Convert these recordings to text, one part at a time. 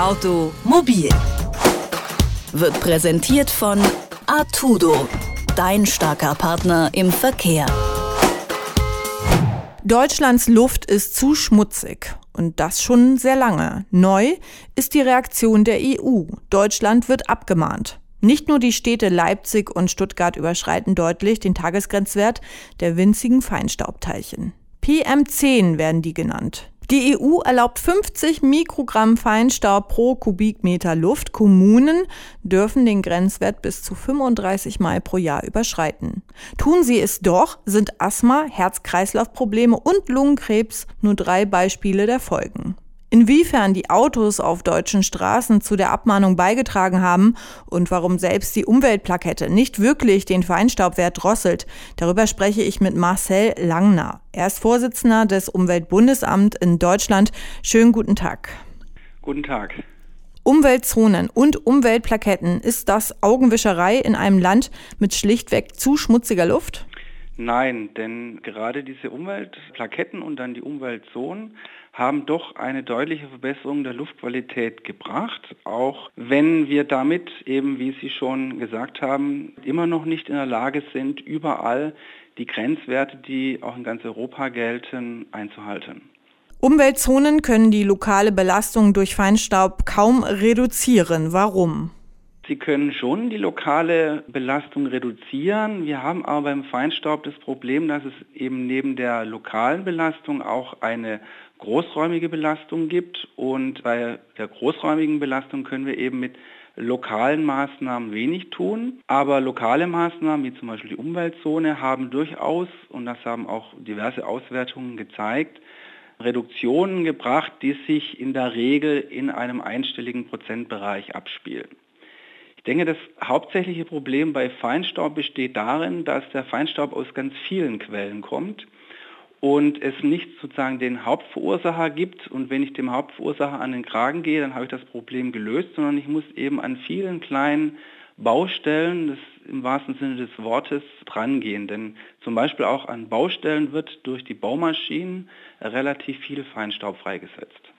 Automobil wird präsentiert von Artudo, dein starker Partner im Verkehr. Deutschlands Luft ist zu schmutzig. Und das schon sehr lange. Neu ist die Reaktion der EU. Deutschland wird abgemahnt. Nicht nur die Städte Leipzig und Stuttgart überschreiten deutlich den Tagesgrenzwert der winzigen Feinstaubteilchen. PM10 werden die genannt. Die EU erlaubt 50 Mikrogramm Feinstaub pro Kubikmeter Luft. Kommunen dürfen den Grenzwert bis zu 35 Mal pro Jahr überschreiten. Tun sie es doch, sind Asthma, Herz-Kreislauf-Probleme und Lungenkrebs nur drei Beispiele der Folgen. Inwiefern die Autos auf deutschen Straßen zu der Abmahnung beigetragen haben und warum selbst die Umweltplakette nicht wirklich den Feinstaubwert drosselt, darüber spreche ich mit Marcel Langner. Er ist Vorsitzender des Umweltbundesamts in Deutschland. Schönen guten Tag. Guten Tag. Umweltzonen und Umweltplaketten, ist das Augenwischerei in einem Land mit schlichtweg zu schmutziger Luft? Nein, denn gerade diese Umweltplaketten und dann die Umweltzonen haben doch eine deutliche Verbesserung der Luftqualität gebracht, auch wenn wir damit eben, wie Sie schon gesagt haben, immer noch nicht in der Lage sind, überall die Grenzwerte, die auch in ganz Europa gelten, einzuhalten. Umweltzonen können die lokale Belastung durch Feinstaub kaum reduzieren. Warum? Sie können schon die lokale Belastung reduzieren. Wir haben aber beim Feinstaub das Problem, dass es eben neben der lokalen Belastung auch eine großräumige Belastung gibt. Und bei der großräumigen Belastung können wir eben mit lokalen Maßnahmen wenig tun. Aber lokale Maßnahmen, wie zum Beispiel die Umweltzone, haben durchaus, und das haben auch diverse Auswertungen gezeigt, Reduktionen gebracht, die sich in der Regel in einem einstelligen Prozentbereich abspielen. Ich denke, das hauptsächliche Problem bei Feinstaub besteht darin, dass der Feinstaub aus ganz vielen Quellen kommt und es nicht sozusagen den Hauptverursacher gibt und wenn ich dem Hauptverursacher an den Kragen gehe, dann habe ich das Problem gelöst, sondern ich muss eben an vielen kleinen Baustellen, das im wahrsten Sinne des Wortes, drangehen. Denn zum Beispiel auch an Baustellen wird durch die Baumaschinen relativ viel Feinstaub freigesetzt.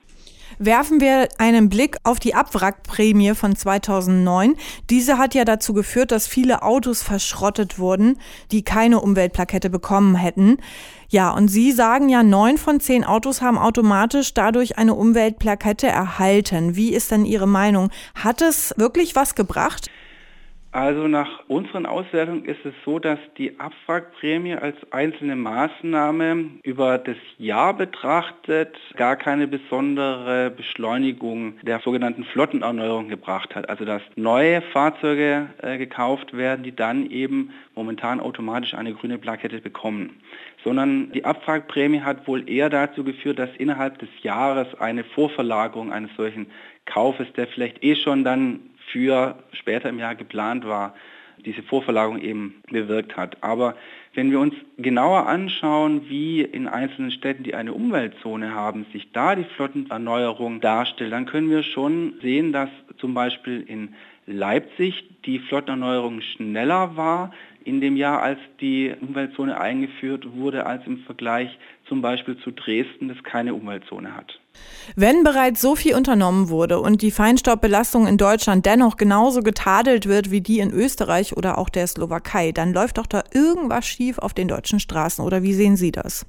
Werfen wir einen Blick auf die Abwrackprämie von 2009. Diese hat ja dazu geführt, dass viele Autos verschrottet wurden, die keine Umweltplakette bekommen hätten. Ja, und Sie sagen ja, neun von zehn Autos haben automatisch dadurch eine Umweltplakette erhalten. Wie ist denn Ihre Meinung? Hat es wirklich was gebracht? Also nach unseren Auswertungen ist es so, dass die Abwrackprämie als einzelne Maßnahme über das Jahr betrachtet gar keine besondere Beschleunigung der sogenannten Flottenerneuerung gebracht hat. Also dass neue Fahrzeuge äh, gekauft werden, die dann eben momentan automatisch eine grüne Plakette bekommen. Sondern die Abwrackprämie hat wohl eher dazu geführt, dass innerhalb des Jahres eine Vorverlagerung eines solchen Kaufes, der vielleicht eh schon dann für später im Jahr geplant war, diese Vorverlagerung eben bewirkt hat. Aber wenn wir uns genauer anschauen, wie in einzelnen Städten, die eine Umweltzone haben, sich da die Flottenerneuerung darstellt, dann können wir schon sehen, dass zum Beispiel in Leipzig die Flottenerneuerung schneller war in dem Jahr, als die Umweltzone eingeführt wurde, als im Vergleich zum Beispiel zu Dresden, das keine Umweltzone hat. Wenn bereits so viel unternommen wurde und die Feinstaubbelastung in Deutschland dennoch genauso getadelt wird wie die in Österreich oder auch der Slowakei, dann läuft doch da irgendwas schief auf den deutschen Straßen. Oder wie sehen Sie das?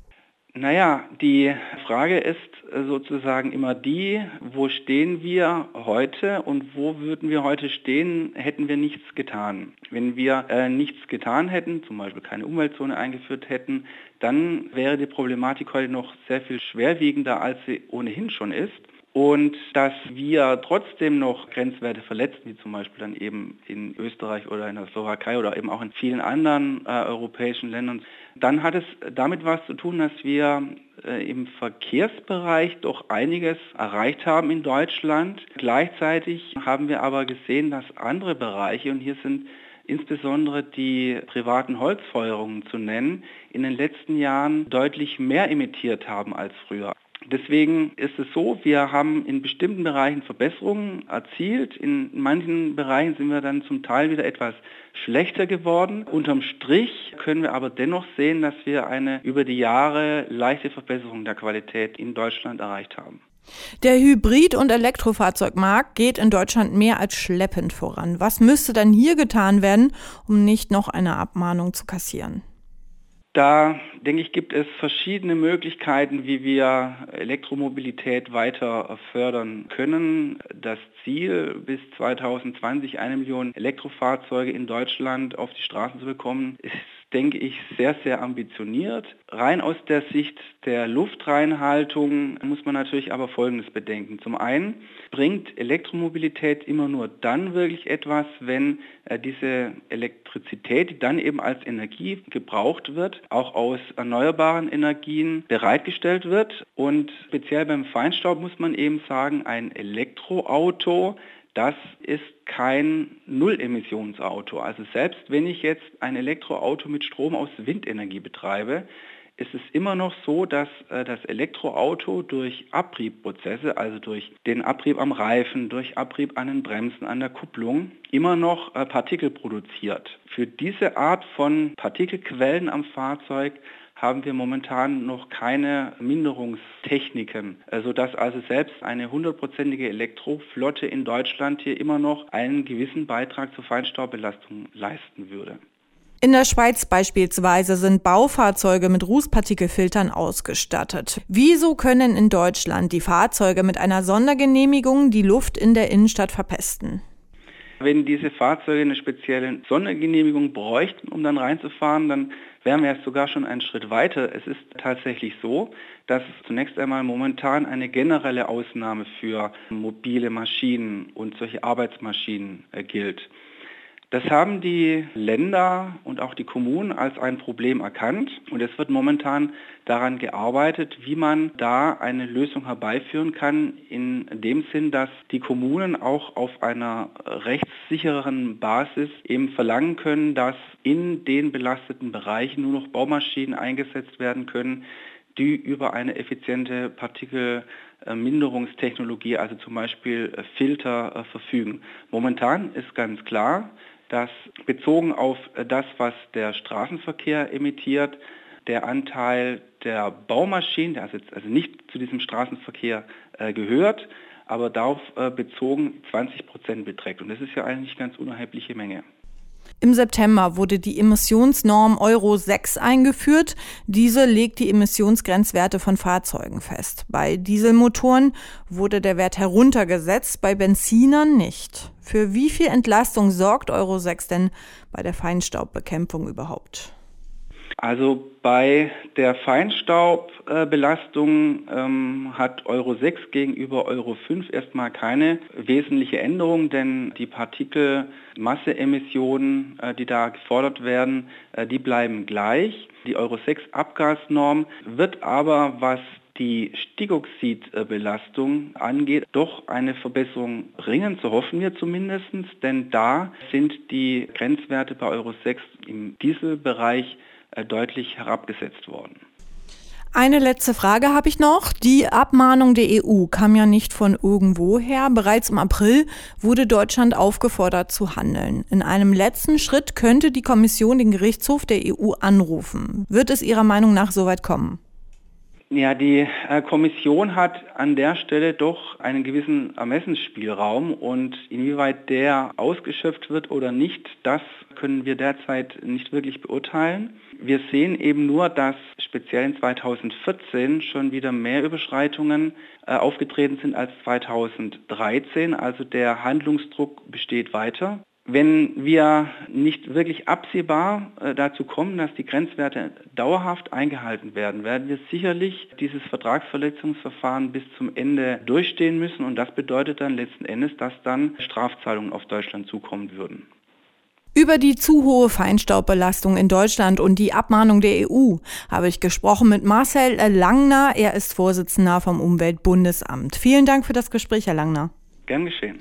Naja, die Frage ist sozusagen immer die, wo stehen wir heute und wo würden wir heute stehen, hätten wir nichts getan. Wenn wir äh, nichts getan hätten, zum Beispiel keine Umweltzone eingeführt hätten, dann wäre die Problematik heute noch sehr viel schwerwiegender, als sie ohnehin schon ist. Und dass wir trotzdem noch Grenzwerte verletzen, wie zum Beispiel dann eben in Österreich oder in der Slowakei oder eben auch in vielen anderen äh, europäischen Ländern, dann hat es damit was zu tun, dass wir äh, im Verkehrsbereich doch einiges erreicht haben in Deutschland. Gleichzeitig haben wir aber gesehen, dass andere Bereiche, und hier sind insbesondere die privaten Holzfeuerungen zu nennen, in den letzten Jahren deutlich mehr emittiert haben als früher. Deswegen ist es so, wir haben in bestimmten Bereichen Verbesserungen erzielt. In manchen Bereichen sind wir dann zum Teil wieder etwas schlechter geworden. Unterm Strich können wir aber dennoch sehen, dass wir eine über die Jahre leichte Verbesserung der Qualität in Deutschland erreicht haben. Der Hybrid- und Elektrofahrzeugmarkt geht in Deutschland mehr als schleppend voran. Was müsste dann hier getan werden, um nicht noch eine Abmahnung zu kassieren? Da, denke ich, gibt es verschiedene Möglichkeiten, wie wir Elektromobilität weiter fördern können. Das Ziel, bis 2020 eine Million Elektrofahrzeuge in Deutschland auf die Straßen zu bekommen, ist denke ich, sehr, sehr ambitioniert. Rein aus der Sicht der Luftreinhaltung muss man natürlich aber Folgendes bedenken. Zum einen bringt Elektromobilität immer nur dann wirklich etwas, wenn äh, diese Elektrizität, die dann eben als Energie gebraucht wird, auch aus erneuerbaren Energien bereitgestellt wird. Und speziell beim Feinstaub muss man eben sagen, ein Elektroauto das ist kein Nullemissionsauto. Also selbst wenn ich jetzt ein Elektroauto mit Strom aus Windenergie betreibe, ist es immer noch so, dass äh, das Elektroauto durch Abriebprozesse, also durch den Abrieb am Reifen, durch Abrieb an den Bremsen, an der Kupplung, immer noch äh, Partikel produziert. Für diese Art von Partikelquellen am Fahrzeug haben wir momentan noch keine Minderungstechniken, sodass also selbst eine hundertprozentige Elektroflotte in Deutschland hier immer noch einen gewissen Beitrag zur Feinstaubbelastung leisten würde. In der Schweiz beispielsweise sind Baufahrzeuge mit Rußpartikelfiltern ausgestattet. Wieso können in Deutschland die Fahrzeuge mit einer Sondergenehmigung die Luft in der Innenstadt verpesten? Wenn diese Fahrzeuge eine spezielle Sondergenehmigung bräuchten, um dann reinzufahren, dann wären wir jetzt sogar schon einen Schritt weiter. Es ist tatsächlich so, dass zunächst einmal momentan eine generelle Ausnahme für mobile Maschinen und solche Arbeitsmaschinen äh, gilt. Das haben die Länder und auch die Kommunen als ein Problem erkannt und es wird momentan daran gearbeitet, wie man da eine Lösung herbeiführen kann, in dem Sinn, dass die Kommunen auch auf einer rechtssichereren Basis eben verlangen können, dass in den belasteten Bereichen nur noch Baumaschinen eingesetzt werden können, die über eine effiziente Partikelminderungstechnologie, also zum Beispiel Filter, verfügen. Momentan ist ganz klar, dass bezogen auf das, was der Straßenverkehr emittiert, der Anteil der Baumaschinen, der also, also nicht zu diesem Straßenverkehr äh, gehört, aber darauf äh, bezogen 20 Prozent beträgt. Und das ist ja eigentlich eine ganz unerhebliche Menge. Im September wurde die Emissionsnorm Euro 6 eingeführt. Diese legt die Emissionsgrenzwerte von Fahrzeugen fest. Bei Dieselmotoren wurde der Wert heruntergesetzt, bei Benzinern nicht. Für wie viel Entlastung sorgt Euro 6 denn bei der Feinstaubbekämpfung überhaupt? Also bei der Feinstaubbelastung ähm, hat Euro 6 gegenüber Euro 5 erstmal keine wesentliche Änderung, denn die Partikelmasseemissionen, äh, die da gefordert werden, äh, die bleiben gleich. Die Euro 6 Abgasnorm wird aber, was die Stickoxidbelastung angeht, doch eine Verbesserung bringen, so hoffen wir zumindest, denn da sind die Grenzwerte bei Euro 6 im Dieselbereich deutlich herabgesetzt worden. Eine letzte Frage habe ich noch. Die Abmahnung der EU kam ja nicht von irgendwoher. Bereits im April wurde Deutschland aufgefordert zu handeln. In einem letzten Schritt könnte die Kommission den Gerichtshof der EU anrufen. Wird es Ihrer Meinung nach soweit kommen? Ja, die äh, Kommission hat an der Stelle doch einen gewissen Ermessensspielraum und inwieweit der ausgeschöpft wird oder nicht, das können wir derzeit nicht wirklich beurteilen. Wir sehen eben nur, dass speziell in 2014 schon wieder mehr Überschreitungen äh, aufgetreten sind als 2013. Also der Handlungsdruck besteht weiter. Wenn wir nicht wirklich absehbar äh, dazu kommen, dass die Grenzwerte dauerhaft eingehalten werden, werden wir sicherlich dieses Vertragsverletzungsverfahren bis zum Ende durchstehen müssen und das bedeutet dann letzten Endes, dass dann Strafzahlungen auf Deutschland zukommen würden. Über die zu hohe Feinstaubbelastung in Deutschland und die Abmahnung der EU habe ich gesprochen mit Marcel Langner. Er ist Vorsitzender vom Umweltbundesamt. Vielen Dank für das Gespräch, Herr Langner. Gern geschehen.